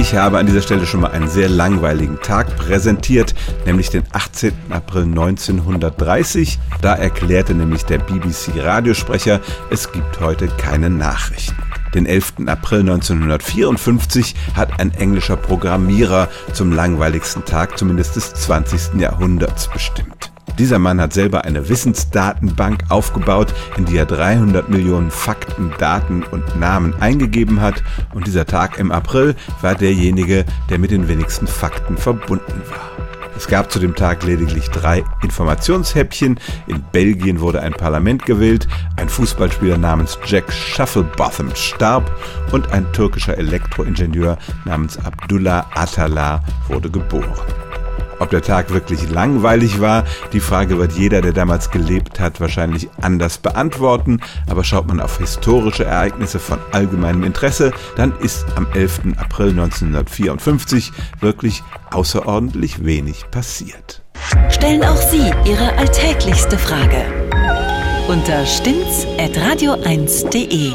Ich habe an dieser Stelle schon mal einen sehr langweiligen Tag präsentiert, nämlich den 18. April 1930. Da erklärte nämlich der BBC-Radiosprecher, es gibt heute keine Nachrichten. Den 11. April 1954 hat ein englischer Programmierer zum langweiligsten Tag zumindest des 20. Jahrhunderts bestimmt. Dieser Mann hat selber eine Wissensdatenbank aufgebaut, in die er 300 Millionen Fakten, Daten und Namen eingegeben hat und dieser Tag im April war derjenige, der mit den wenigsten Fakten verbunden war. Es gab zu dem Tag lediglich drei Informationshäppchen. In Belgien wurde ein Parlament gewählt, ein Fußballspieler namens Jack Shufflebotham starb und ein türkischer Elektroingenieur namens Abdullah Atalar wurde geboren. Ob der Tag wirklich langweilig war, die Frage wird jeder, der damals gelebt hat, wahrscheinlich anders beantworten. Aber schaut man auf historische Ereignisse von allgemeinem Interesse, dann ist am 11. April 1954 wirklich außerordentlich wenig passiert. Stellen auch Sie Ihre alltäglichste Frage unter stimmtz.radio1.de.